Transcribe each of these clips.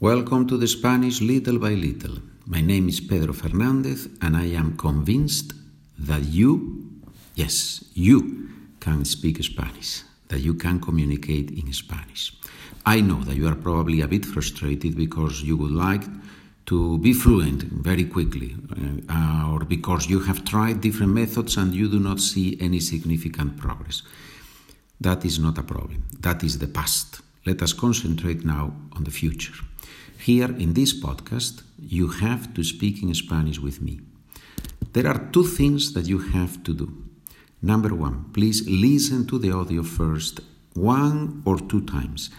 Welcome to the Spanish Little by Little. My name is Pedro Fernandez, and I am convinced that you, yes, you can speak Spanish, that you can communicate in Spanish. I know that you are probably a bit frustrated because you would like to be fluent very quickly, uh, or because you have tried different methods and you do not see any significant progress. That is not a problem, that is the past. Let us concentrate now on the future. Here in this podcast, you have to speak in Spanish with me. There are two things that you have to do. Number one, please listen to the audio first, one or two times,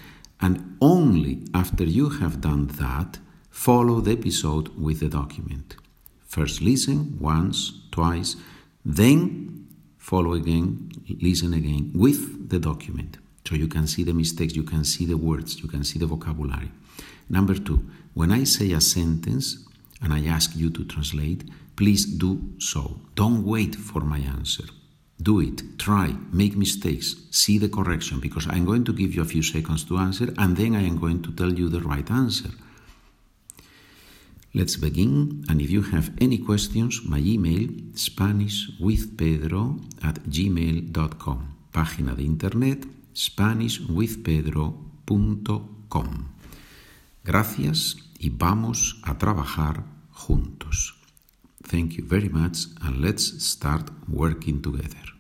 and only after you have done that, follow the episode with the document. First, listen once, twice, then follow again, listen again with the document. So you can see the mistakes, you can see the words, you can see the vocabulary. Number two, when I say a sentence and I ask you to translate, please do so. Don't wait for my answer. Do it, try, make mistakes, see the correction, because I'm going to give you a few seconds to answer and then I am going to tell you the right answer. Let's begin, and if you have any questions, my email SpanishWithPedro at gmail.com. Página de internet SpanishWithPedro.com. Gracias y vamos a trabajar juntos. Thank you very much and let's start working together.